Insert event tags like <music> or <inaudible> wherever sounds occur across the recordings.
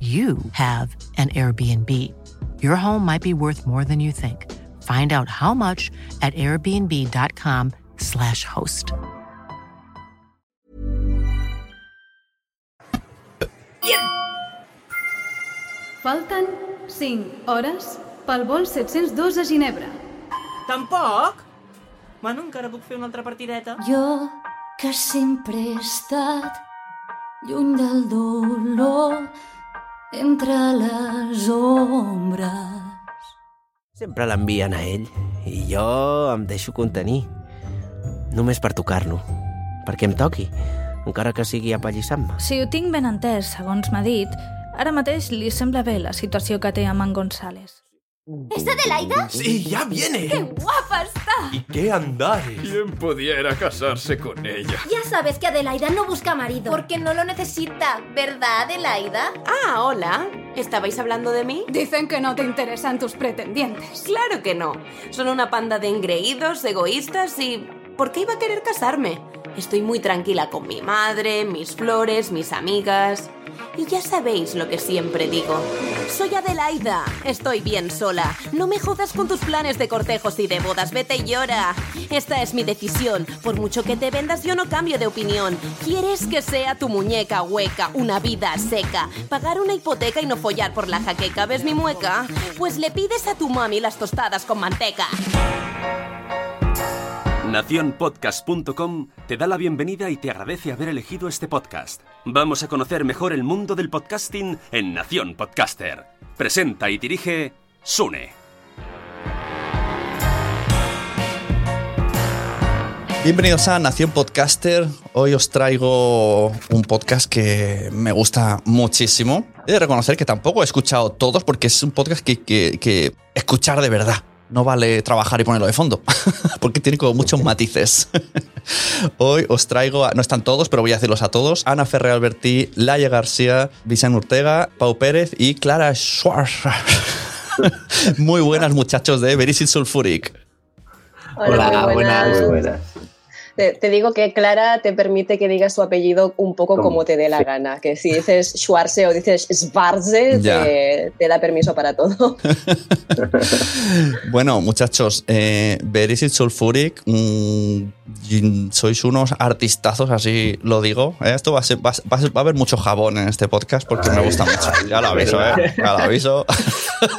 you have an Airbnb. Your home might be worth more than you think. Find out how much at airbnb.com/slash host. Falten 5 hores pel vol 702 a Ginebra. Tampoc? Bueno, encara puc fer una altra partideta. Jo, que sempre he estat lluny del dolor, entre les ombres. Sempre l'envien a ell i jo em deixo contenir. Només per tocar-lo. Perquè em toqui, encara que sigui apallissant-me. Si ho tinc ben entès, segons m'ha dit, ara mateix li sembla bé la situació que té amb en González. ¿Es Adelaida? Sí, ya viene. ¡Qué guapa está! ¿Y qué andares? ¿Quién pudiera casarse con ella? Ya sabes que Adelaida no busca marido. Porque no lo necesita, ¿verdad, Adelaida? Ah, hola. ¿Estabais hablando de mí? Dicen que no te interesan tus pretendientes. Claro que no. Son una panda de engreídos, egoístas y... ¿Por qué iba a querer casarme? Estoy muy tranquila con mi madre, mis flores, mis amigas. Y ya sabéis lo que siempre digo. Soy Adelaida. Estoy bien sola. No me jodas con tus planes de cortejos y de bodas. Vete y llora. Esta es mi decisión. Por mucho que te vendas, yo no cambio de opinión. ¿Quieres que sea tu muñeca hueca, una vida seca? Pagar una hipoteca y no follar por la jaqueca. ¿Ves mi mueca? Pues le pides a tu mami las tostadas con manteca. Naciónpodcast.com te da la bienvenida y te agradece haber elegido este podcast. Vamos a conocer mejor el mundo del podcasting en Nación Podcaster. Presenta y dirige Sune. Bienvenidos a Nación Podcaster. Hoy os traigo un podcast que me gusta muchísimo. He de reconocer que tampoco he escuchado todos porque es un podcast que, que- que escuchar de verdad. No vale trabajar y ponerlo de fondo, <laughs> porque tiene como muchos matices. <laughs> Hoy os traigo, a- no están todos, pero voy a decirlos a todos. Ana Ferrer Albertí, Laia García, Vicente Ortega, Pau Pérez y Clara Schwarz. <laughs> Muy buenas muchachos de Verisit Sulfuric. Hola, buenas. Te, te digo que Clara te permite que digas su apellido un poco ¿Cómo? como te dé la gana. Que si dices Schwarze o dices Schwarze, te, te da permiso para todo. <laughs> Bueno, muchachos, eh, Sulfuric, mm, sois unos artistazos, así lo digo. ¿eh? Esto va a, ser, va, a ser- va a haber mucho jabón en este podcast porque me gusta mucho. Ya lo aviso, ¿eh? Ya lo aviso.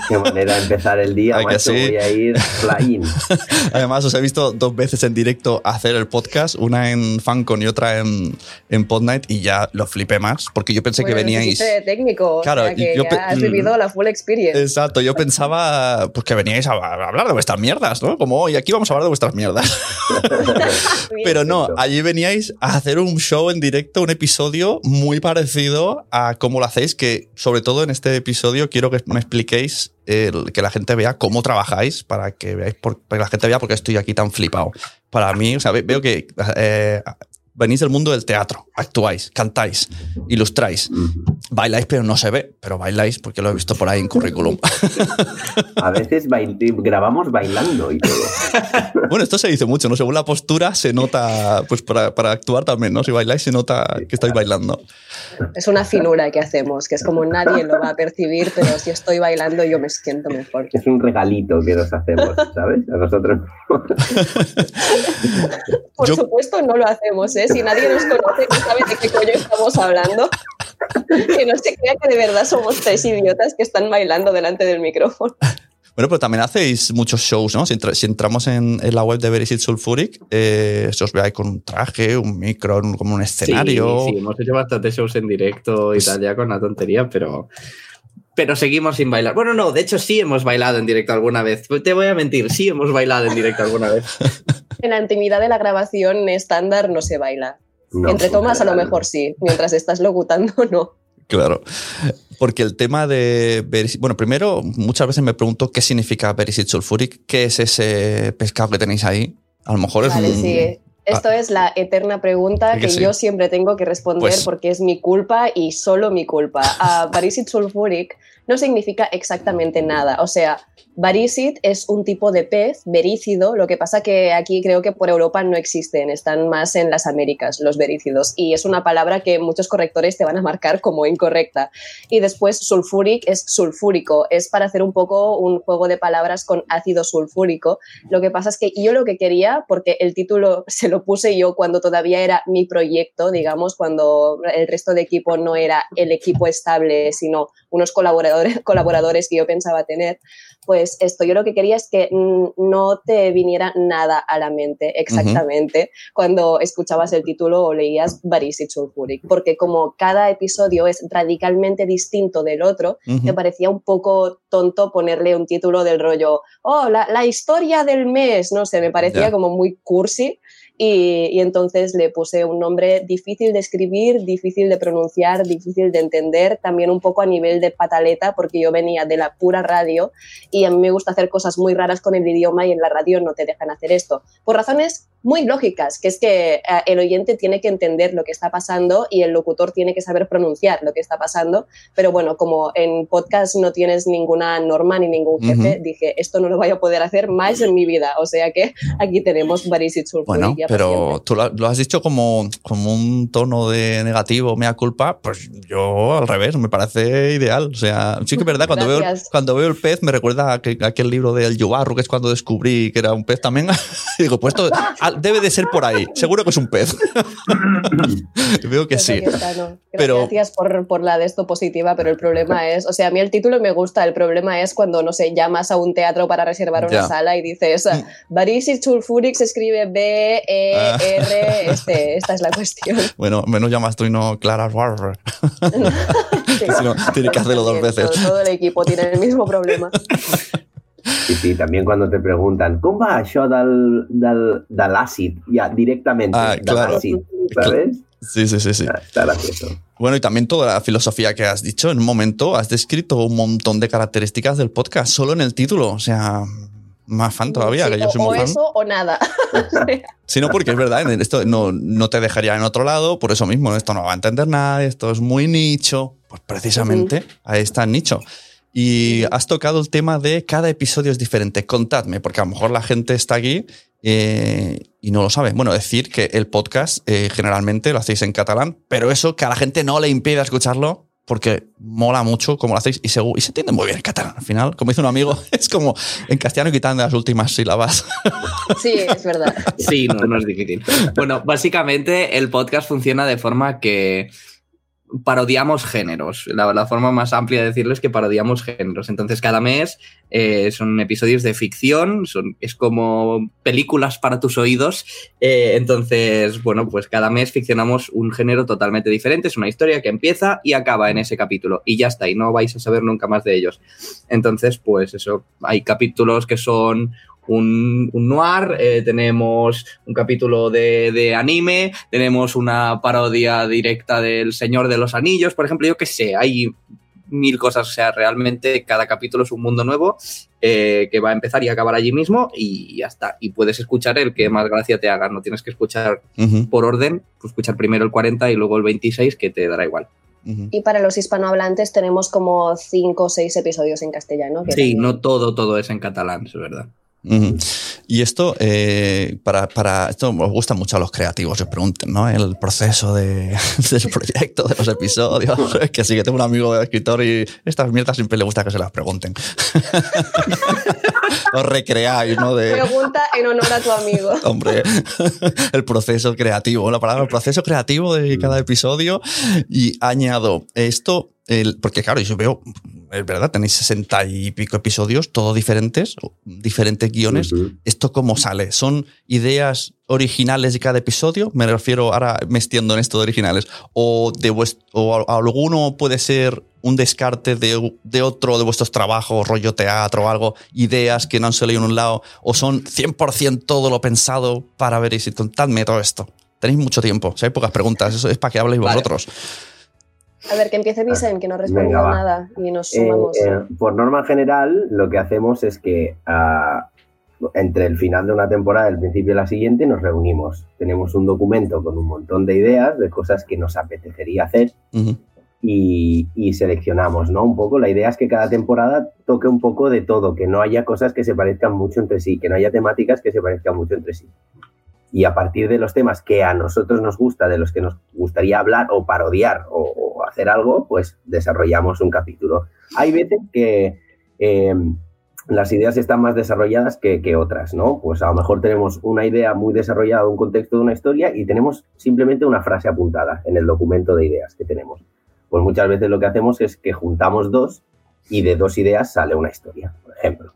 Qué manera de empezar el día, <laughs> Ay, que macho. sí. Voy a ir flying. <laughs> Además, os he visto dos veces en directo hacer el podcast, una en FanCon y otra en, en Podnight, y ya lo flipé más, porque yo pensé que Bueno, veníais. necesité técnico, Claro, o sea que y yo ya has vivido la full experience. Exacto, yo pensaba pues, que veníais a a hablar de vuestras mierdas, ¿no? Como hoy aquí vamos a hablar de vuestras mierdas. <laughs> <laughs> Pero no, allí veníais a hacer un show en directo, un episodio muy parecido a cómo lo hacéis, que sobre todo en este episodio quiero que me expliquéis, el- que la gente vea cómo trabajáis, para que veáis, por, para que la gente vea por qué estoy aquí tan flipado. Para mí, o sea, ve- veo que eh, venís del mundo del teatro, actuáis, cantáis, ilustráis, bailáis, pero no se ve, pero bailáis porque lo he visto por ahí en currículum. <laughs> A veces bail- grabamos bailando y todo. <laughs> Bueno, esto se dice mucho, ¿no? Según la postura se nota, pues para, para actuar también, ¿no? Si bailáis se nota que estáis bailando. Es una finura que hacemos, que es como nadie lo va a percibir, pero si estoy bailando yo me siento mejor. Es un regalito que nos hacemos, ¿sabes? A nosotros. <laughs> Por supuesto no lo hacemos, ¿eh? Si nadie nos conoce, no sabe de qué coño estamos hablando. Que no se crea que de verdad somos tres idiotas que están bailando delante del micrófono. Bueno, pero también hacéis muchos shows, ¿no? Si, entra- si entramos en, en la web de Verisit Sulfuric, eh, se os ve ahí con un traje, un micro, un- como un escenario. Sí, sí, hemos hecho bastantes shows en directo y tal, ya con la tontería, pero. Pero seguimos sin bailar. Bueno, no, de hecho sí hemos bailado en directo alguna vez. Te voy a mentir, sí hemos bailado en directo alguna vez. <laughs> En la intimidad de la grabación estándar no se baila. No, Entre tomas a lo mejor sí, mientras estás locutando <laughs> no. Claro. Porque el tema de. Bueno, primero, muchas veces me pregunto qué significa Verisit Sulfuric, qué es ese pescado que tenéis ahí. A lo mejor es Vale, un. sí. Esto es la eterna pregunta Que que, sí. yo siempre tengo que responder Pues- porque es mi culpa y solo mi culpa. A Barisit sulfuric no significa exactamente nada. O sea, Barisit es un tipo de pez verícido, lo que pasa que aquí creo que por Europa no existen, están más en las Américas los verícidos y es una palabra que muchos correctores te van a marcar como incorrecta. Y después sulfuric es sulfúrico, es para hacer un poco un juego de palabras con ácido sulfúrico. Lo que pasa es que yo lo que quería, porque el título <laughs> se lo puse yo cuando todavía era mi proyecto, digamos, cuando el resto de equipo no era el equipo estable, sino unos colaboradores, <laughs> colaboradores que yo pensaba tener, pues esto, yo lo que quería es que mm, no te viniera nada a la mente exactamente cuando escuchabas el título o leías Barisit Sulfuric, porque como cada episodio es radicalmente distinto del otro, me parecía un poco tonto ponerle un título del rollo, oh, la, la historia del mes, no sé, me parecía como muy cursi. Y, entonces le puse un nombre difícil de escribir, difícil de pronunciar, difícil de entender, también un poco a nivel de pataleta, porque yo venía de la pura radio y a mí me gusta hacer cosas muy raras con el idioma y en la radio no te dejan hacer esto. Por razones muy lógicas, que es que eh, el oyente tiene que entender lo que está pasando y el locutor tiene que saber pronunciar lo que está pasando. Pero bueno, como en podcast no tienes ninguna norma ni ningún jefe, Ujú. dije, esto no lo voy a poder hacer más en mi vida. O sea que aquí tenemos Barisit Bueno, pero tú lo, has dicho como, como un tono de negativo, mea culpa, pues yo al revés, me parece ideal. O sea, sí que es verdad, cuando, veo, cuando veo el pez me recuerda a aquel, a aquel libro del Yubarru, que es cuando descubrí que era un pez también. <laughs> Digo, pues esto debe de ser por ahí, seguro que es un pez. <laughs> veo que Pues sí. está, ¿no? Pero- Gracias por, por la de esto positiva, pero el problema es, o sea, a mí el título me gusta, el problema es cuando, no sé, llamas a un teatro para reservar una Ya. Mm. sala y dices, Barisit Sulfuric se escribe B, E, Ah. R, este, esta es la cuestión. <laughs> Bueno, menos llamas tú y no Clara Warrer. <laughs> Si no, tiene que hacerlo dos veces. Todo, todo el equipo tiene el mismo problema. Sí, sí, també quan te pregunten com va això del, del, de l'àcid? Ja, directament, Ah, claro. l'àcid, ¿sabes? Sí, sí, sí, sí. Está gracioso. Bueno, y también toda la filosofía que has dicho. En un momento has descrito un montón de características del podcast, solo en el título. O sea, más fan todavía, Sí, que yo o, soy o muy fan. eso o nada. <laughs> Sí, no, porque es verdad, esto no, no te dejaría en otro lado, por eso mismo, esto no va a entender nada, esto es muy nicho, pues precisamente ahí está el nicho. Y has tocado el tema de cada episodio es diferente. Contadme, porque a lo mejor la gente está aquí eh, y no lo sabe. Bueno, decir que el podcast eh, generalmente lo hacéis en catalán, pero eso que a la gente no le impida escucharlo porque mola mucho como lo hacéis y se, y se entiende muy bien en catalán. Al final, como dice un amigo, <laughs> es como en castellano quitando las últimas sílabas. <laughs> Sí, es verdad. Sí, no, no es difícil. Bueno, básicamente el podcast funciona de forma que parodiamos géneros. La, forma más amplia de decirlo es que parodiamos géneros. Entonces, cada mes eh, son episodios de ficción, son, es como películas para tus oídos. Eh, entonces, bueno, pues cada mes ficcionamos un género totalmente diferente. Es una historia que empieza y acaba en ese capítulo. Y ya está, y no vais a saber nunca más de ellos. Entonces, pues eso, hay capítulos que son un, un noir, eh, tenemos un capítulo de, de, anime, tenemos una parodia directa del Señor de los Anillos, por ejemplo, yo qué sé, hay mil cosas, o sea, realmente cada capítulo es un mundo nuevo eh, que va a empezar y acabar allí mismo y ya está. Y puedes escuchar el que más gracia te haga, no tienes que escuchar uh -huh. por orden, pues escuchar primero el 40 y luego el 26 que te dará igual. Y para los hispanohablantes tenemos como cinco o seis episodios en castellano. sí, también... no todo, todo es en catalán, es verdad. Uh -huh. Y esto, eh, para, para, esto os gusta mucho a los creativos, os pregunten, ¿no? El proceso de, <laughs> del proyecto, de los episodios. <laughs> Es que sí, que tengo un amigo escritor y estas mierdas siempre le gusta que se las pregunten. <laughs> os recreáis, ¿no? De... Pregunta en honor a tu amigo. Hombre, el proceso creativo, la palabra el proceso creativo de cada episodio. Y añado esto, el, porque claro, yo veo, es verdad, tenéis sesenta y pico episodios, todos diferentes, diferentes guiones. Uh -huh. ¿Esto cómo sale? ¿Son ideas originales de cada episodio? Me refiero, ahora me extiendo en esto de originales. ¿O, de o alguno puede ser un descarte de, de, otro de vuestros trabajos, rollo teatro o algo, ideas que no han salido en un lado? ¿O son 100% todo lo pensado para ver si contadme todo esto? Tenéis mucho tiempo, si hay pocas preguntas, eso es para que habléis vosotros. A ver, que empiece Vicen, que no respondió nada y nos sumamos. Eh, eh, por norma general, lo que hacemos es que uh, entre el final de una temporada y el principio de la siguiente nos reunimos. Tenemos un documento con un montón de ideas, de cosas que nos apetecería hacer uh -huh. y, y, seleccionamos, ¿no? Un poco, la idea es que cada temporada toque un poco de todo, que no haya cosas que se parezcan mucho entre sí, que no haya temáticas que se parezcan mucho entre sí y a partir de los temas que a nosotros nos gusta, de los que nos gustaría hablar o parodiar o, hacer algo, pues desarrollamos un capítulo. Hay veces que eh, las ideas están más desarrolladas que, que, otras, ¿no? Pues a lo mejor tenemos una idea muy desarrollada, un contexto de una historia y tenemos simplemente una frase apuntada en el documento de ideas que tenemos. Pues muchas veces lo que hacemos es que juntamos dos y de dos ideas sale una historia, por ejemplo.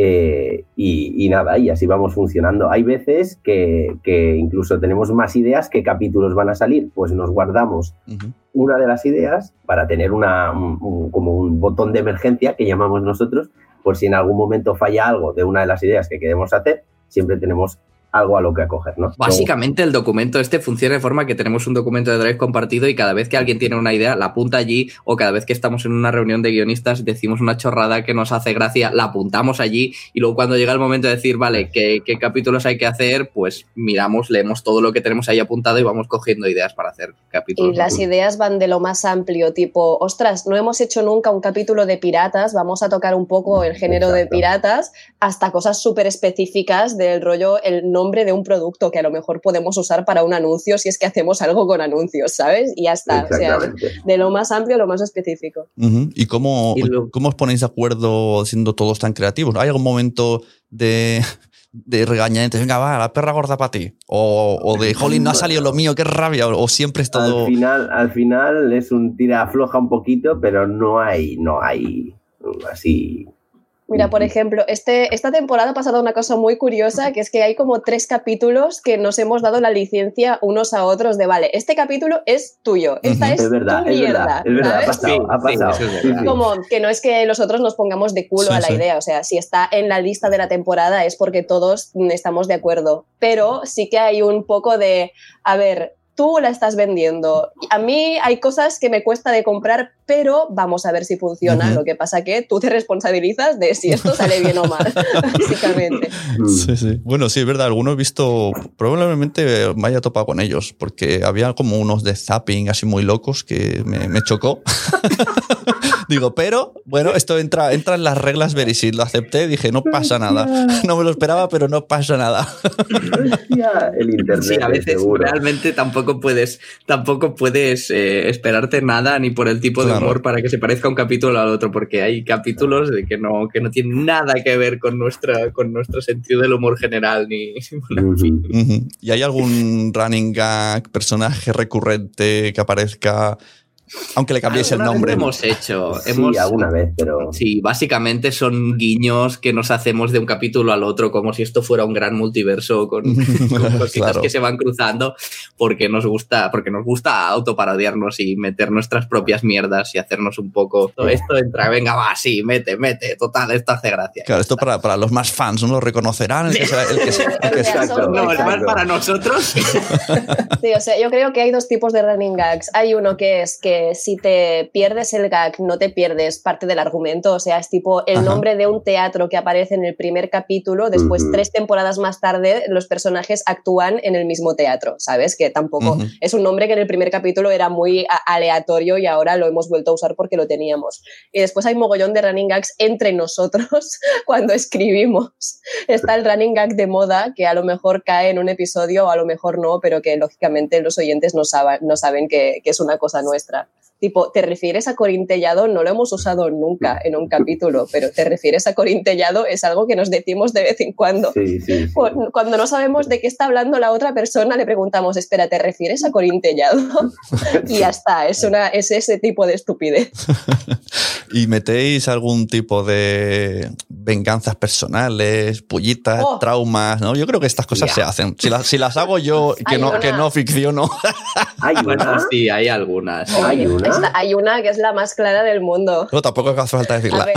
Eh, y, y, nada, y así vamos funcionando. Hay veces que, que, incluso tenemos más ideas que capítulos van a salir, pues nos guardamos uh -huh. una de las ideas para tener una, un, un, como un botón de emergencia que llamamos nosotros, por si en algún momento falla algo de una de las ideas que queremos hacer, siempre tenemos algo a lo que acoger, ¿no? Básicamente el documento este funciona de forma que tenemos un documento de Drive compartido y cada vez que alguien tiene una idea la apunta allí o cada vez que estamos en una reunión de guionistas decimos una chorrada que nos hace gracia, la apuntamos allí y luego cuando llega el momento de decir, vale, ¿qué, qué capítulos hay que hacer? Pues miramos, leemos todo lo que tenemos ahí apuntado y vamos cogiendo ideas para hacer capítulos. Y las ideas van de lo más amplio, tipo, ostras, no hemos hecho nunca un capítulo de piratas, vamos a tocar un poco el género Exacto. de piratas, hasta cosas súper específicas del rollo, el nombre de un producto que a lo mejor podemos usar para un anuncio si es que hacemos algo con anuncios, ¿sabes? Y ya está. O sea, de lo más amplio a lo más específico. Uh -huh. ¿Y, cómo, y cómo os ponéis de acuerdo siendo todos tan creativos? ¿Hay algún momento de, de regañadientes? Venga, va, la perra gorda para ti. O, o de, jolín, no ha salido lo mío, qué rabia. O, o siempre es todo. Al final, al final es un tira afloja un poquito, pero no hay, no hay así Mira, por ejemplo, este, esta temporada ha pasado una cosa muy curiosa, que es que hay como tres capítulos que nos hemos dado la licencia unos a otros de, vale, este capítulo es tuyo, esta es, es verdad, tu es mierda, verdad, es verdad, ha pasado, sí, ha pasado. Sí, sí, como que no es que nosotros nos pongamos de culo a la idea, o sea, si está en la lista de la temporada es porque todos estamos de acuerdo, pero sí que hay un poco de, a ver, tú la estás vendiendo. A mí hay cosas que me cuesta de comprar, pero vamos a ver si funciona. Uh -huh. Lo que pasa que tú te responsabilizas de si esto sale bien o mal, <laughs> básicamente. Sí, sí. Bueno, sí, es verdad. Algunos he visto, probablemente me haya topado con ellos, porque había como unos de zapping así muy locos que me, me chocó. <laughs> Digo, pero bueno, esto entra, entra en las reglas Verisit. Lo acepté, dije, no pasa nada. No me lo esperaba, pero no pasa nada. el internet. Sí, a veces seguro. realmente tampoco tampoco puedes, tampoco puedes eh, esperarte nada ni por el tipo de Claro. humor para que se parezca un capítulo al otro, porque hay capítulos de que no, que no tienen nada que ver con nuestra, con nuestro sentido del humor general ni. <laughs> bueno, en fin. Ujú. ¿Y hay algún running gag, personaje recurrente que aparezca, aunque le cambiéis el nombre? lo hemos hecho. Sí, hemos, alguna vez, pero... Sí, básicamente son guiños que nos hacemos de un capítulo al otro, como si esto fuera un gran multiverso con, <laughs> con cositas Claro. que se van cruzando, porque nos gusta, porque nos gusta autoparodiarnos y meter nuestras propias mierdas y hacernos un poco. Todo esto entra, venga, va, sí, mete, mete, total, esto hace gracia. Claro, esto para, para los más fans, ¿no? Lo reconocerán. El que sea- el que sea- el que sea- Exacto. No, es más para nosotros. <laughs> Sí, o sea, yo creo que hay dos tipos de running gags. Hay uno que es que si te pierdes el gag, no te pierdes parte del argumento. O sea, es tipo el Ajá. nombre de un teatro que aparece en el primer capítulo. Después, Ujú. tres temporadas más tarde, los personajes actúan en el mismo teatro. ¿Sabes? Que tampoco Ujú. es un nombre que en el primer capítulo era muy aleatorio y ahora lo hemos vuelto a usar porque lo teníamos. Y después hay mogollón de running gags entre nosotros <laughs> cuando escribimos. Está el running gag de moda que a lo mejor cae en un episodio o a lo mejor no, pero que lógicamente los oyentes no, saben, no saben que, que es una cosa nuestra. Tipo, ¿te refieres a corintellado? No lo hemos usado nunca en un capítulo, pero ¿te refieres a corintellado? Es algo que nos decimos de vez en cuando. Sí, sí, sí. Cu- Cuando no sabemos de qué está hablando la otra persona, le preguntamos, espera, ¿te refieres a corintellado? <laughs> y ya está, es, una, es ese tipo de estupidez. <laughs> ¿Y metéis algún tipo de venganzas personales, pullitas, Oh. traumas? ¿no? Yo creo que estas cosas se hacen. Si, las- si las hago yo, <laughs> que no, una- que no ficciono. Hay Bueno, una... sí, hay algunas. Hay una. Esta- hay una que es la más clara del mundo. No, tampoco hace falta A decirla. ver,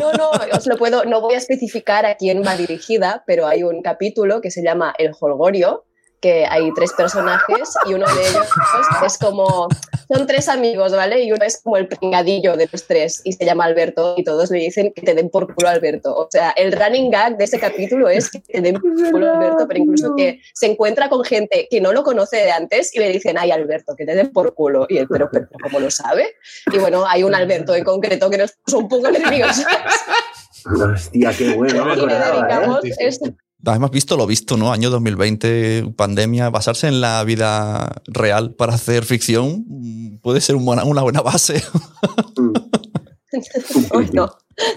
no, no, os lo puedo, no voy a especificar a quién va dirigida, pero hay un capítulo que se llama El Holgorio, que hay tres personajes y uno de ellos es como, son tres amigos, ¿vale? Y uno es como el pringadillo de los tres y se llama Alberto y todos le dicen que te den por culo a Alberto. O sea, el running gag de ese capítulo es que te den por culo a Alberto, pero incluso que se encuentra con gente que no lo conoce de antes y le dicen, ay Alberto, que te den por culo. Y él, pero, pero ¿cómo lo sabe? Y bueno, hay un Alberto en concreto que nos puso un poco nerviosos. Hostia, qué bueno. no me y le acordaba, ¿eh? dedicamos este- Hemos visto lo visto, ¿no? Año 2020, pandemia, basarse en la vida real para hacer ficción mm, puede ser un buena- una buena base. Uy, no,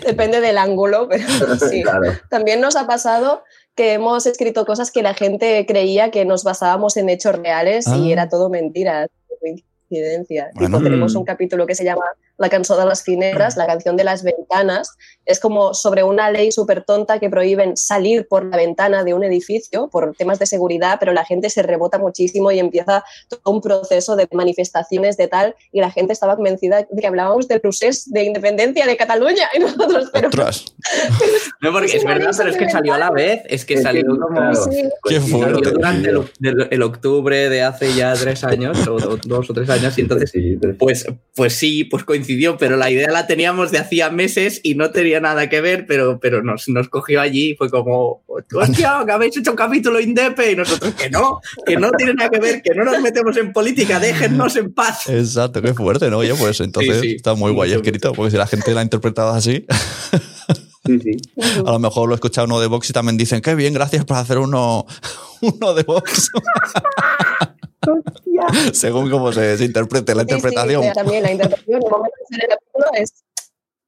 depende del ángulo, pero <laughs> sí. Claro. También nos ha pasado que hemos escrito cosas que la gente creía que nos basábamos en hechos reales Ah. y era todo mentira, coincidencia. Tipo, Bueno. tenemos Mm. un capítulo que se llama La canción de las fineras, la canción de las ventanas. Es como sobre una ley súper tonta que prohíben salir por la ventana de un edificio por temas de seguridad, pero la gente se rebota muchísimo y empieza todo un proceso de manifestaciones de tal y la gente estaba convencida de que hablábamos del procés de independencia de Cataluña y nosotros, pero <laughs> No, porque Es verdad, pero es que salió a la vez. Es que salió como. Sí. Qué coincidió, fuerte. Salió durante el, coincidió. octubre de hace ya tres años, o do- dos o tres años, y entonces, pues, pues sí, pues coincidió, pero la idea la teníamos de hacía meses y no tenía nada que ver, pero, pero nos, nos cogió allí y fue como, hostia, que habéis hecho un capítulo Indepe y nosotros que no, que no tiene nada que ver, que no nos metemos en política, déjennos en paz. exacto, qué fuerte, ¿no? Oye, pues entonces Sí, sí. está muy guay escrito, porque si la gente la ha interpretado así, Sí, sí. a lo mejor lo he escuchado uno de Vox y también dicen, qué bien, gracias por hacer uno, <laughs> uno de Vox. <laughs> Según cómo se, se interprete la Sí, sí, interpretación. también la interpretación, el momento de hacer el capítulo es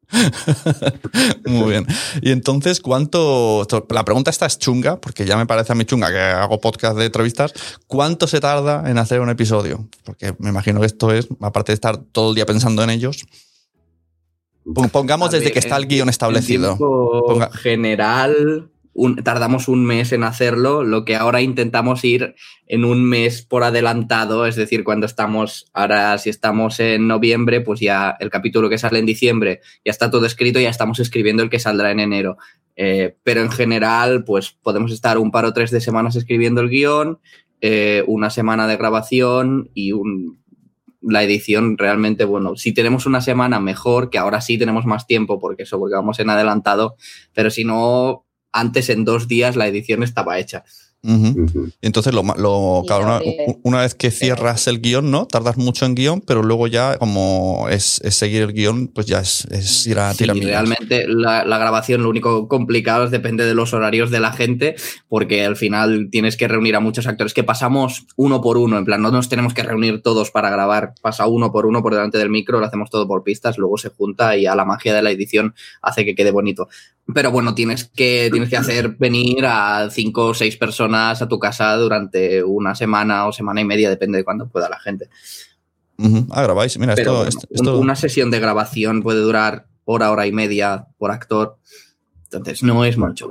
<laughs> Muy bien. Y entonces, ¿cuánto? La pregunta esta es chunga, porque ya me parece a mí chunga que hago podcast de entrevistas. ¿Cuánto se tarda en hacer un episodio? Porque me imagino que esto es, aparte de estar todo el día pensando en ellos. pon- Pongamos desde que está el guion en establecido. tiempo Ponga- general, tardamos un mes en hacerlo, lo que ahora intentamos ir en un mes por adelantado, es decir, cuando estamos, ahora si estamos en noviembre, pues ya el capítulo que sale en diciembre ya está todo escrito, ya estamos escribiendo el que saldrá en enero. Eh, pero en general, pues podemos estar un par o tres de semanas escribiendo el guion, eh, una semana de grabación y la edición realmente, bueno, si tenemos una semana mejor, que ahora sí tenemos más tiempo, porque eso, porque vamos en adelantado, pero si no, antes en dos días la edición estaba hecha. Entonces, lo, lo- Sí, claro, una, vez que cierras el guion, ¿no? Tardas mucho en guion, pero luego ya, como es, es seguir el guion, pues ya es, es ir a Sí, tirar millas. realmente la, la grabación lo único complicado es depende de los horarios de la gente, porque al final tienes que reunir a muchos actores que pasamos uno por uno, en plan, no nos tenemos que reunir todos para grabar, pasa uno por uno por delante del micro, lo hacemos todo por pistas, luego se junta y a la magia de la edición hace que quede bonito. Pero bueno, tienes que, tienes que hacer venir a cinco o seis personas a tu casa durante una semana o semana y media, depende de cuándo pueda la gente. Ujú. Ah, grabáis. Mira, Pero esto, esto- esto- una sesión de grabación puede durar hora, hora y media por actor. Entonces no es mucho.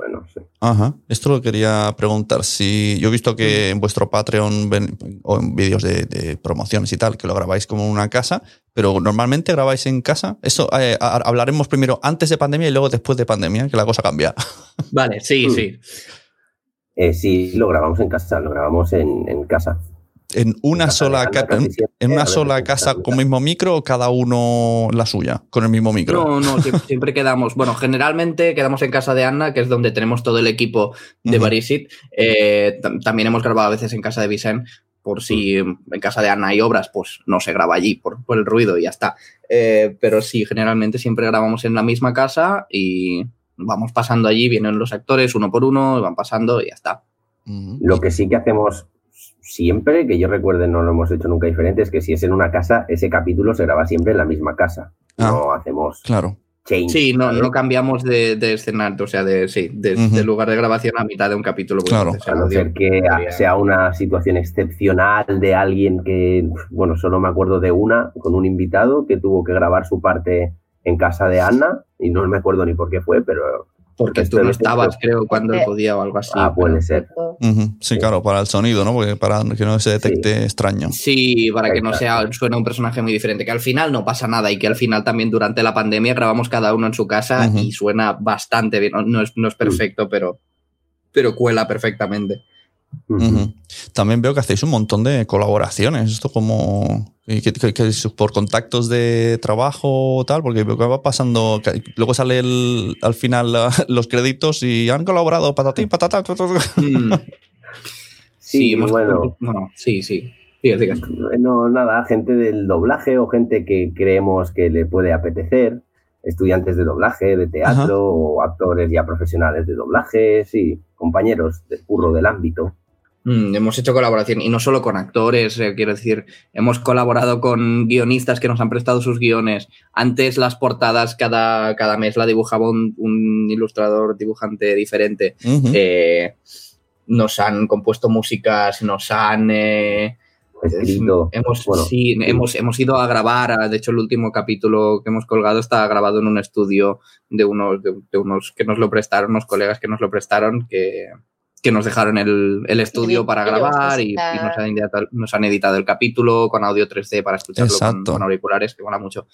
Ajá. Esto lo quería preguntar. Si yo he visto que en vuestro Patreon ven- o en vídeos de, de promociones y tal, que lo grabáis como una casa, pero normalmente grabáis en casa. Eso eh, hablaremos primero antes de pandemia y luego después de pandemia, que la cosa cambia. Vale, sí, Mm. sí. Eh, sí, lo grabamos en casa, lo grabamos en, en casa. En una casa sola, Ana, ca- en, en una sola en casa con mismo micro o cada uno la suya, con el mismo micro. No, no, siempre, siempre quedamos. Bueno, generalmente quedamos en casa de Anna, que es donde tenemos todo el equipo de. Barisit. Eh, tam- también hemos grabado a veces en casa de Vicent, por si en casa de Anna hay obras, pues no se graba allí por, por el ruido y ya está. Eh, pero sí, generalmente siempre grabamos en la misma casa y vamos pasando allí, vienen los actores uno por uno, van pasando y ya está. Lo que sí que hacemos siempre, que yo recuerde no lo hemos hecho nunca diferente, es que si es en una casa, ese capítulo se graba siempre en la misma casa. No hacemos claro. change. Sí, no, no cambiamos de, de escenario, o sea, de, sí, de, lugar de grabación a mitad de un capítulo. Claro. A no ser que sea una situación excepcional de alguien que, bueno, solo me acuerdo de una, con un invitado que tuvo que grabar su parte en casa de Ana, y no me acuerdo ni por qué fue, pero... Porque tú no estabas, creo, cuando él Eh, podía o algo así. Ah, puede ser. Ujú. Sí, claro, para el sonido, ¿no? Porque para que no se detecte extraño. Sí, para que no sea suene un personaje muy diferente, que al final no pasa nada y que al final también durante la pandemia grabamos cada uno en su casa y suena bastante bien. No, no es, no es perfecto, pero, pero cuela perfectamente. También veo que hacéis un montón de colaboraciones. Esto como. y que- que- que es por contactos de trabajo o tal, porque veo que va pasando. que luego sale el- al final <laughs> los créditos y han colaborado patatín, patata. ta, ta, ta. Mm. <laughs> Sí, hemos- bueno. bueno, sí, sí. No, nada, gente del doblaje o gente que creemos que le puede apetecer, estudiantes de doblaje, de teatro Ajá. o actores ya profesionales de doblaje, sí, compañeros de curro del ámbito. Mm, hemos hecho colaboración y no solo con actores, eh, quiero decir, hemos colaborado con guionistas que nos han prestado sus guiones. Antes las portadas cada, cada mes la dibujaba un, un ilustrador, dibujante diferente. Eh, nos han compuesto músicas, nos han... eh, Escrito. hemos, Bueno, sí, sí. Hemos, hemos ido a grabar, de hecho el último capítulo que hemos colgado está grabado en un estudio de unos, de, de unos que nos lo prestaron, unos colegas que nos lo prestaron, que, que nos dejaron el, el estudio para grabar y, nos, han editado, nos han editado el capítulo con audio 3D para escucharlo con auriculares, que mola mucho.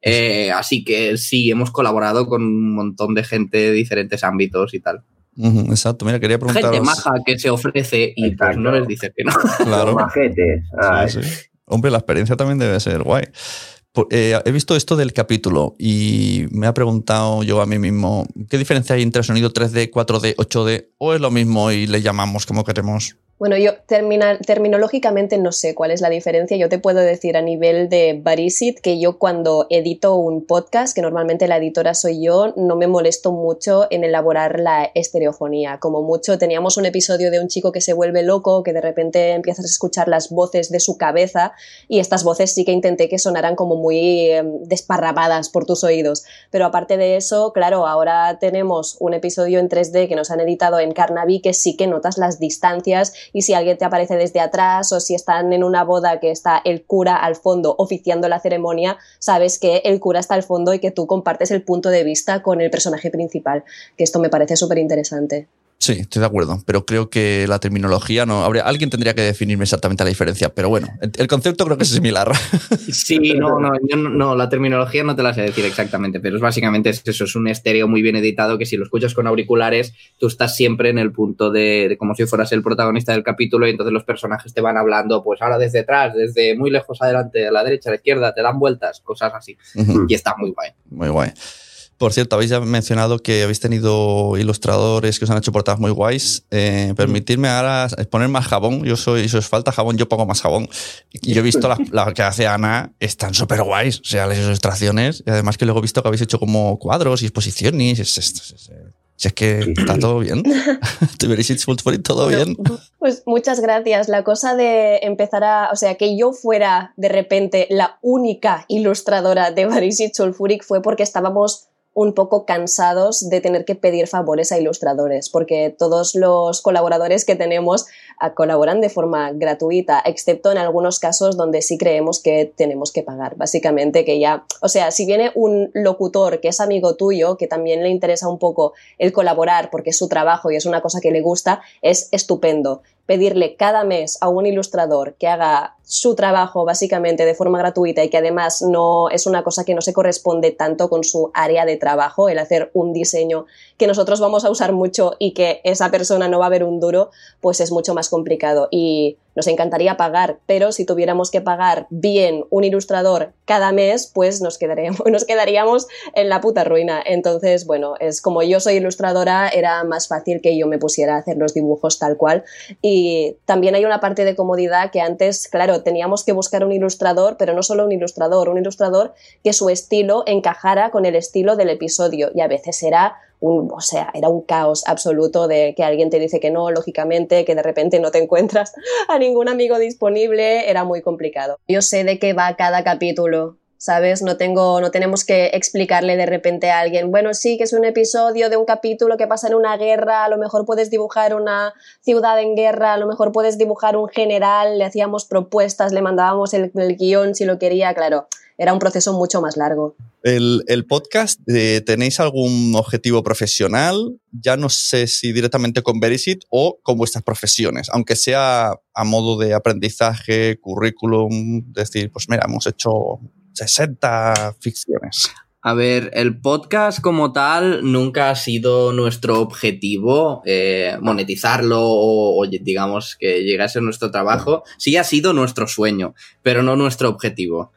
Eh, así que sí, hemos colaborado con un montón de gente de diferentes ámbitos y tal. Ujú, Exacto, mira, quería preguntaros. Gente maja que se ofrece y pues no les dices que no. <laughs> Claro. Majetes. Sí, sí. Hombre, la experiencia también debe ser guay. Eh, he visto esto del capítulo y me ha preguntado yo a mí mismo, ¿qué diferencia hay entre sonido 3D, 4D, 8D? ¿O es lo mismo y le llamamos como queremos? Bueno, yo termina- terminológicamente no sé cuál es la diferencia. Yo te puedo decir a nivel de Barisit que yo cuando edito un podcast, que normalmente la editora soy yo, no me molesto mucho en elaborar la estereofonía. Como mucho teníamos un episodio de un chico que se vuelve loco, que de repente empiezas a escuchar las voces de su cabeza y estas voces sí que intenté que sonaran como muy eh, desparramadas por tus oídos. Pero aparte de eso, claro, ahora tenemos un episodio en 3D que nos han editado en Carnaby que sí que notas las distancias y si alguien te aparece desde atrás o si están en una boda que está el cura al fondo oficiando la ceremonia, sabes que el cura está al fondo y que tú compartes el punto de vista con el personaje principal, que esto me parece súper interesante. Sí, estoy de acuerdo, pero creo que la terminología no. Habría, alguien tendría que definirme exactamente la diferencia, pero bueno, el, el concepto creo que es similar. <laughs> Sí, no, no, yo no, no, la terminología no te la sé decir exactamente, pero es básicamente es eso, es un estéreo muy bien editado que si lo escuchas con auriculares, tú estás siempre en el punto de, de como si fueras el protagonista del capítulo y entonces los personajes te van hablando, pues ahora desde atrás, desde muy lejos adelante, a la derecha, a la izquierda, te dan vueltas, cosas así. Y está muy guay. Muy guay. Por cierto, habéis ya mencionado que habéis tenido ilustradores que os han hecho portadas muy guays. Eh, permitidme ahora poner más jabón. Yo soy, si os falta jabón, yo pongo más jabón. Yo he visto la, <laughs> la que hace Ana, están súper guays. O sea, las ilustraciones. Y además que luego he visto que habéis hecho como cuadros y exposiciones. Es, es, es, si es que está todo bien. <laughs> todo bien. Pues muchas gracias. La cosa de empezar a. O sea, que yo fuera de repente la única ilustradora de Varisit Sulfuric fue porque estábamos un poco cansados de tener que pedir favores a ilustradores, porque todos los colaboradores que tenemos ah, colaboran de forma gratuita, excepto en algunos casos donde sí creemos que tenemos que pagar. Básicamente que ya, o sea, si viene un locutor que es amigo tuyo, que también le interesa un poco el colaborar porque es su trabajo y es una cosa que le gusta, es estupendo pedirle cada mes a un ilustrador que haga su trabajo básicamente de forma gratuita y que además no es una cosa que no se corresponde tanto con su área de trabajo, el hacer un diseño que nosotros vamos a usar mucho y que esa persona no va a ver un duro, pues es mucho más complicado. Y nos encantaría pagar, pero si tuviéramos que pagar bien un ilustrador cada mes, pues nos quedaríamos, <laughs> nos quedaríamos en la puta ruina. Entonces, bueno, es como yo soy ilustradora, era más fácil que yo me pusiera a hacer los dibujos tal cual. Y también hay una parte de comodidad que antes, claro, teníamos que buscar un ilustrador, pero no solo un ilustrador, un ilustrador que su estilo encajara con el estilo del episodio y a veces era o sea, era un caos absoluto de que alguien te dice que no, lógicamente, que de repente no te encuentras <laughs> a ningún amigo disponible, era muy complicado. Yo sé de qué va cada capítulo, ¿sabes? No tengo, no tenemos que explicarle de repente a alguien, bueno, sí, que es un episodio de un capítulo que pasa en una guerra, a lo mejor puedes dibujar una ciudad en guerra, a lo mejor puedes dibujar un general, le hacíamos propuestas, le mandábamos el, guion si lo quería, claro, era un proceso mucho más largo. El, el podcast, eh, ¿tenéis algún objetivo profesional? Ya no sé si directamente con Verisit o con vuestras profesiones, aunque sea a modo de aprendizaje, currículum, decir, pues mira, hemos hecho 60 ficciones. A ver, el podcast como tal nunca ha sido nuestro objetivo eh, monetizarlo o, digamos que llegase a nuestro trabajo. Sí ha sido nuestro sueño, pero no nuestro objetivo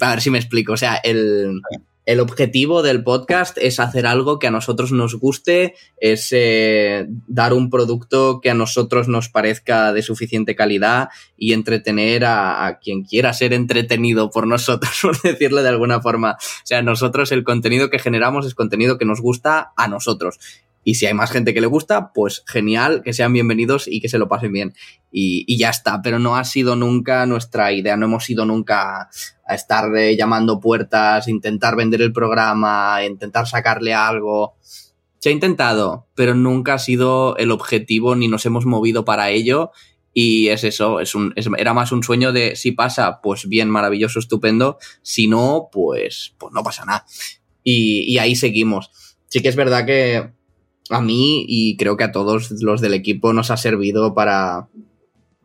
a ver si me explico. O sea, el, el objetivo del podcast es hacer algo que a nosotros nos guste, es eh, dar un producto que a nosotros nos parezca de suficiente calidad y entretener a, a, quien quiera ser entretenido por nosotros, <laughs> por decirlo de alguna forma. O sea, nosotros el contenido que generamos es contenido que nos gusta a nosotros. Y si hay más gente que le gusta, pues genial, que sean bienvenidos y que se lo pasen bien. Y, ya está, pero no ha sido nunca nuestra idea, no hemos ido nunca a estar eh, llamando puertas, intentar vender el programa, intentar sacarle algo. Se ha intentado, pero nunca ha sido el objetivo ni nos hemos movido para ello. Y es eso, es un, era más un sueño de si pasa, pues bien, maravilloso, estupendo. Si no, pues, pues no pasa nada. Y, y ahí seguimos. Sí que es verdad que a mí y creo que a todos los del equipo nos ha servido para,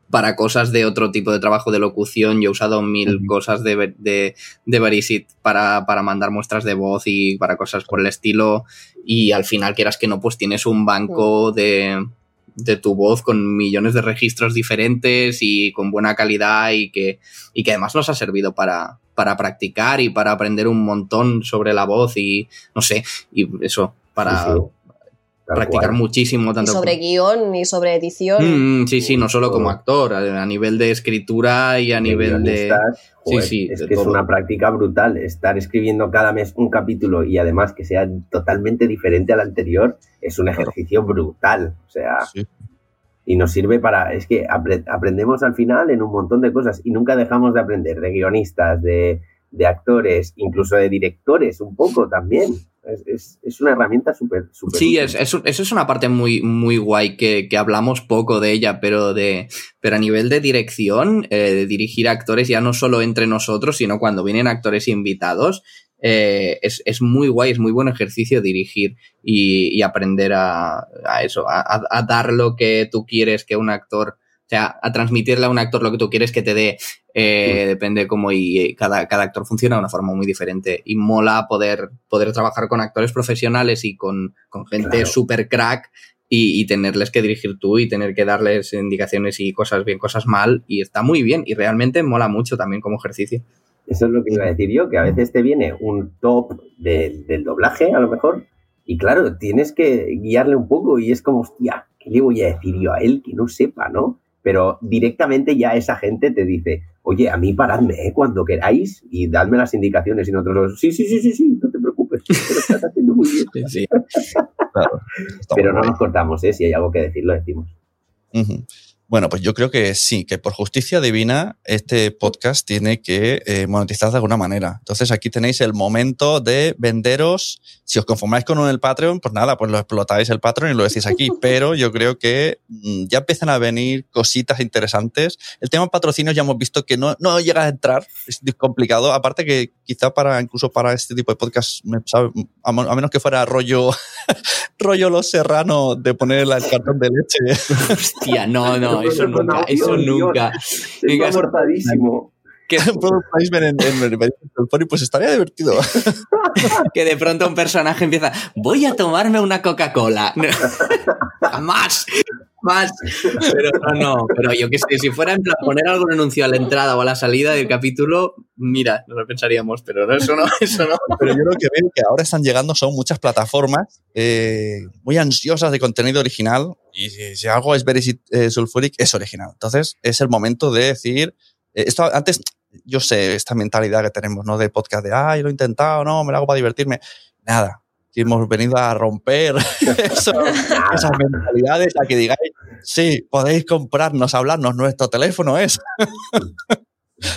para cosas de otro tipo de trabajo de locución. Yo he usado mil cosas de, de, de Verisit para, para, mandar muestras de voz y para cosas por el estilo. Y al final, quieras que no, pues tienes un banco de, de tu voz con millones de registros diferentes y con buena calidad y que, y que además nos ha servido para, para practicar y para aprender un montón sobre la voz y no sé, y eso, para, sí, sí practicar cual. muchísimo. Tanto y sobre como... guion y sobre edición. Mm, sí, sí, no solo como actor, a, nivel de escritura y a nivel de... Joder, sí, sí, es que todo. es una práctica brutal. Estar escribiendo cada mes un capítulo y además que sea totalmente diferente al anterior es un ejercicio claro. brutal. O sea, sí. y nos sirve para. Es que apre aprendemos al final en un montón de cosas y nunca dejamos de aprender de guionistas, de, de actores, incluso de directores, un poco también. Es, es, es, una herramienta súper... Super sí, es, eso es una parte muy, muy guay que, que, hablamos poco de ella, pero, de, pero a nivel de dirección, eh, de dirigir actores ya no solo entre nosotros, sino cuando vienen actores invitados, eh, es, es, muy guay, es muy buen ejercicio dirigir y, y aprender a, a eso, a, a, dar lo que tú quieres que un actor o sea, a transmitirle a un actor lo que tú quieres que te dé, eh, sí. depende cómo y cada, cada actor funciona de una forma muy diferente. Y mola poder, poder trabajar con actores profesionales y con, con gente claro. super crack y, y, tenerles que dirigir tú y tener que darles indicaciones y cosas bien, cosas mal. Y está muy bien y realmente mola mucho también como ejercicio. Eso es lo que iba a decir yo, que a veces te viene un top de- del doblaje, a lo mejor, y claro, tienes que guiarle un poco y es como, hostia, ¿qué le voy a decir yo a él que no sepa, no? Pero directamente ya esa gente te dice, oye, a mí paradme ¿eh? cuando queráis y dadme las indicaciones y nosotros, sí, sí, sí, sí, sí, no te preocupes, lo estás haciendo muy bien. <laughs> Pero no nos cortamos, ¿eh? Si hay algo que decir, lo decimos. Ujú. Bueno, pues yo creo que sí, que por justicia divina este podcast tiene que eh, monetizar de alguna manera. Entonces aquí tenéis el momento de venderos. Si os conformáis con un el Patreon, pues nada, pues lo explotáis el Patreon y lo decís aquí. <laughs> Pero yo creo que mm, ya empiezan a venir cositas interesantes. El tema patrocinios ya hemos visto que no, no llega a entrar, es complicado. Aparte que quizá para incluso para este tipo de podcast, me sabe- a, menos que fuera rollo, <laughs> rollo los serranos de poner el cartón de leche. Hostia, no, no, eso nunca, eso nunca. Venga, amortadísimo. Que, <laughs> ver en, en, en- pues estaría divertido. <laughs> que de pronto un personaje empieza, voy a tomarme una Coca-Cola. <laughs> Jamás, más. Pero no, no, pero yo qué sé, si fuera en plan poner algún anuncio a la entrada o a la salida del capítulo, mira, no lo pensaríamos, pero no, eso no, eso no. Pero yo lo que veo que ahora están llegando son muchas plataformas eh, muy ansiosas de contenido original y si, si algo es Very eh, Sulfuric es original. Entonces es el momento de decir, eh, esto antes, yo sé, esta mentalidad que tenemos, ¿no? De podcast de, ay, lo he intentado, no, me lo hago para divertirme. Nada. que hemos venido a romper <laughs> eso, <laughs> esas mentalidades, a que digáis, sí, podéis comprarnos, hablarnos, nuestro teléfono es. <laughs>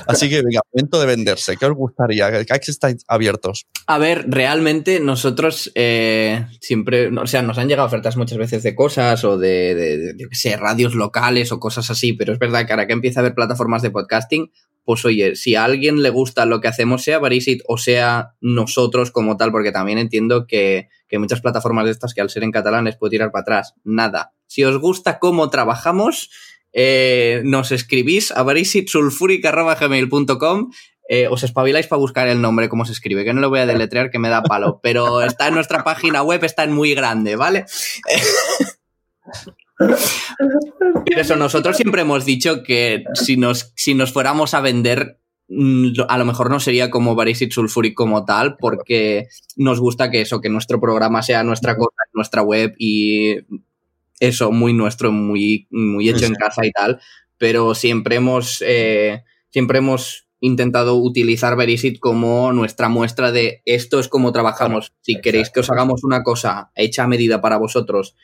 Así que venga, momento de venderse. ¿Qué os gustaría? ¿Qué estáis abiertos? A ver, realmente nosotros eh, siempre, o sea, nos han llegado ofertas muchas veces de cosas o de, de, de, yo qué sé, radios locales o cosas así, pero es verdad que ahora que empieza a haber plataformas de podcasting, pues oye, si a alguien le gusta lo que hacemos, sea Barisit o sea nosotros como tal, porque también entiendo que, que muchas plataformas de estas que al ser en catalán les puede tirar para atrás. Nada. Si os gusta cómo trabajamos, eh, nos escribís a barisitsulfuric.gmail.com eh, os espabiláis para buscar el nombre, cómo se escribe, que no lo voy a deletrear, que me da palo, pero está en nuestra página web, está en muy grande, ¿vale? <laughs> Pero eso, nosotros siempre hemos dicho que si nos, si nos fuéramos a vender, a lo mejor no sería como Barisit Sulfuric como tal, porque nos gusta que eso, que nuestro programa sea nuestra cosa, nuestra web y eso, muy nuestro, muy, muy hecho en casa y tal, pero siempre hemos, eh, siempre hemos intentado utilizar Verisit como nuestra muestra de esto es como trabajamos. Si queréis que os hagamos una cosa hecha a medida para vosotros,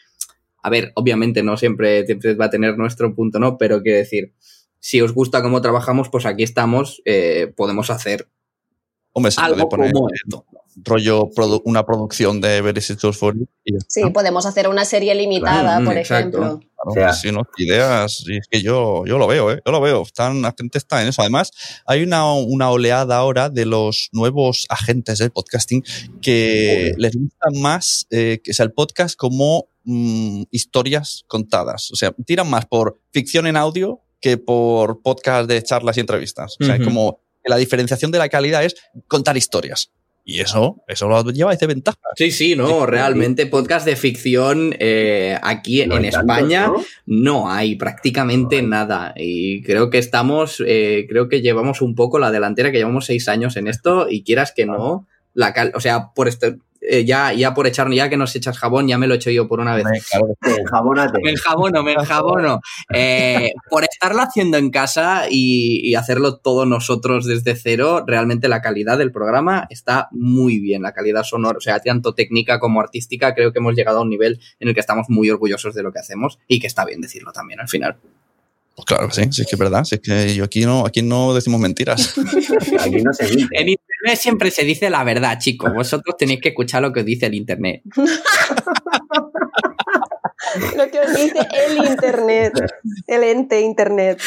a ver, obviamente no siempre, siempre va a tener nuestro punto, ¿no? Pero quiero decir, si os gusta cómo trabajamos, pues aquí estamos, eh, podemos hacer Hombre, se algo puede poner como esto. rollo produ una producción de Verisit Sulfuric y ya Sí, está. podemos hacer una serie limitada, Claro, por mm, exacto. ejemplo. Claro, O sea- sí, ¿no? Ideas, y es que yo, yo lo veo, ¿eh? Yo lo veo. Están, la gente está en eso. Además, hay una, una oleada ahora de los nuevos agentes del podcasting que les gusta más eh, que sea el podcast como mm, historias contadas. O sea, tiran más por ficción en audio que por podcast de charlas y entrevistas. O sea, es como que la diferenciación de la calidad es contar historias. Y eso, eso lo lleváis de ventaja. Sí, sí, no, realmente podcast de ficción eh, aquí en España ¿no? ¿no? hay prácticamente nada y creo que estamos, eh, creo que llevamos un poco la delantera, que llevamos seis años en esto y quieras que no, la cal- o sea, por este, eh, ya, ya por echar, ya que nos echas jabón, ya me lo he hecho yo por una vez. <laughs> Me enjabono, me enjabono. Eh, por estarlo haciendo en casa y, y hacerlo todos nosotros desde cero, realmente la calidad del programa está muy bien. La calidad sonora, o sea, tanto técnica como artística, creo que hemos llegado a un nivel en el que estamos muy orgullosos de lo que hacemos y que está bien decirlo también al final. Pues claro que sí, sí es que es verdad. Sí es que yo aquí no, aquí no decimos mentiras. <laughs> Aquí no se dice. En internet siempre se dice la verdad, chicos. Vosotros tenéis que escuchar lo que os dice el internet. Lo que os dice el Internet, el ente Internet.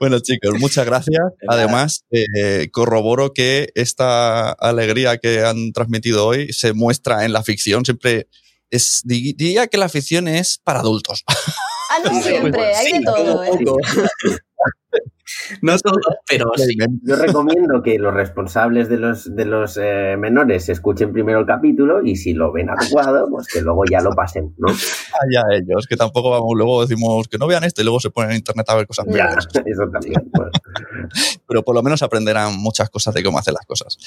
Bueno, chicos, muchas gracias. Además, eh, corroboro que esta alegría que han transmitido hoy se muestra en la ficción. Siempre es, di- diría que la ficción es para adultos. Ah, no siempre, hay de todo, ¿eh? No todo, pero sí. Yo recomiendo que los responsables de los, de los eh, menores escuchen primero el capítulo y si lo ven adecuado, pues que luego ya lo pasen, ¿no? allá ellos, que tampoco vamos, luego decimos que no vean esto y luego se ponen en internet a ver cosas Ya, verdes. <laughs> eso también. bueno. Pero por lo menos aprenderán muchas cosas de cómo hacer las cosas.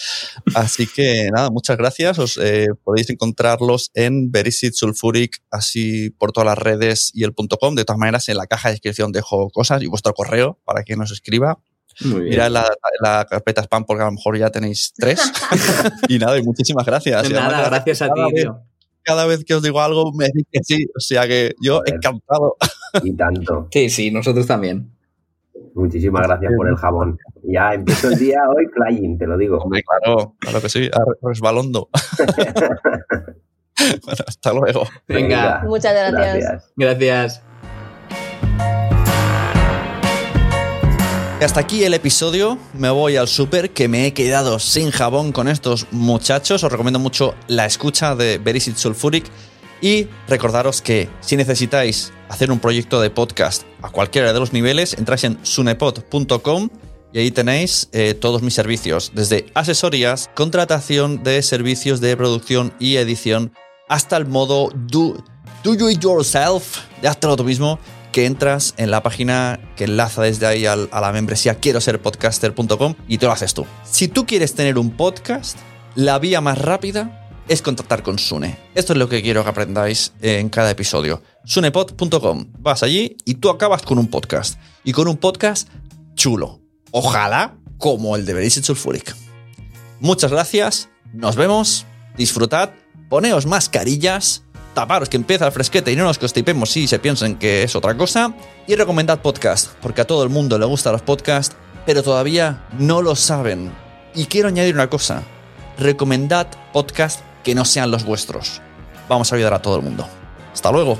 Así que nada, muchas gracias. Os eh, podéis encontrarlos en Verisit Sulfuric, así por todas las redes y el punto .com. De todas maneras, en la caja de descripción dejo cosas y vuestro correo para que nos escriba. Muy bien. Mirad la, la carpeta spam porque a lo mejor ya tenéis tres. <laughs> y nada, y muchísimas gracias. De Y además, nada, gracias a ti, cada vez- tío. Cada vez que os digo algo me decís que sí. O sea que yo encantado. Y tanto. Sí, sí, nosotros también. Muchísimas gracias por el jabón. Ya empiezo el día hoy flying, te lo digo. Hombre, claro, claro que sí. Resbalondo. <laughs> bueno, hasta luego. Venga. Muchas gracias. Gracias. Hasta aquí el episodio. Me voy al súper que me he quedado sin jabón con estos muchachos. Os recomiendo mucho la escucha de Verisit Sulfuric. Y recordaros que si necesitáis hacer un proyecto de podcast a cualquiera de los niveles, entráis en sunepod.com y ahí tenéis eh, todos mis servicios, desde asesorías, contratación de servicios de producción y edición, hasta el modo do, do you it yourself, de hazlo tú mismo, que entras en la página que enlaza desde ahí a la membresía quiero ser podcaster.com y te lo haces tú. Si tú quieres tener un podcast, la vía más rápida es contactar con Sune. Esto es lo que quiero que aprendáis en cada episodio. Sunepod.com. Vas allí y tú acabas con un podcast. Y con un podcast chulo. Ojalá como el de Verisit Sulfuric. Muchas gracias, nos vemos, disfrutad, poneos mascarillas, taparos que empieza el fresquete y no nos constipemos si se piensen que es otra cosa, y recomendad podcast, porque a todo el mundo le gustan los podcasts, pero todavía no lo saben. Y quiero añadir una cosa, recomendad podcasts que no sean los vuestros. Vamos a ayudar a todo el mundo. Hasta luego.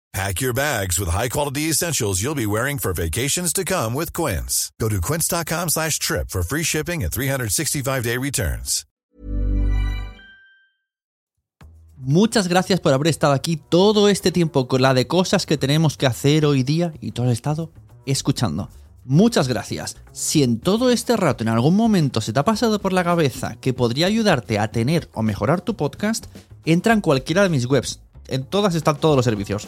Pack your bags with high-quality essentials you'll be wearing for vacations to come with Quince. Go to quince.com slash trip for free shipping and 365-day returns. Muchas gracias por haber estado aquí todo este tiempo con la de cosas que tenemos que hacer hoy día y todo el estado escuchando. Muchas gracias. Si en todo este rato en algún momento se te ha pasado por la cabeza que podría ayudarte a tener o mejorar tu podcast, entra en cualquiera de mis webs. En todas están todos los servicios.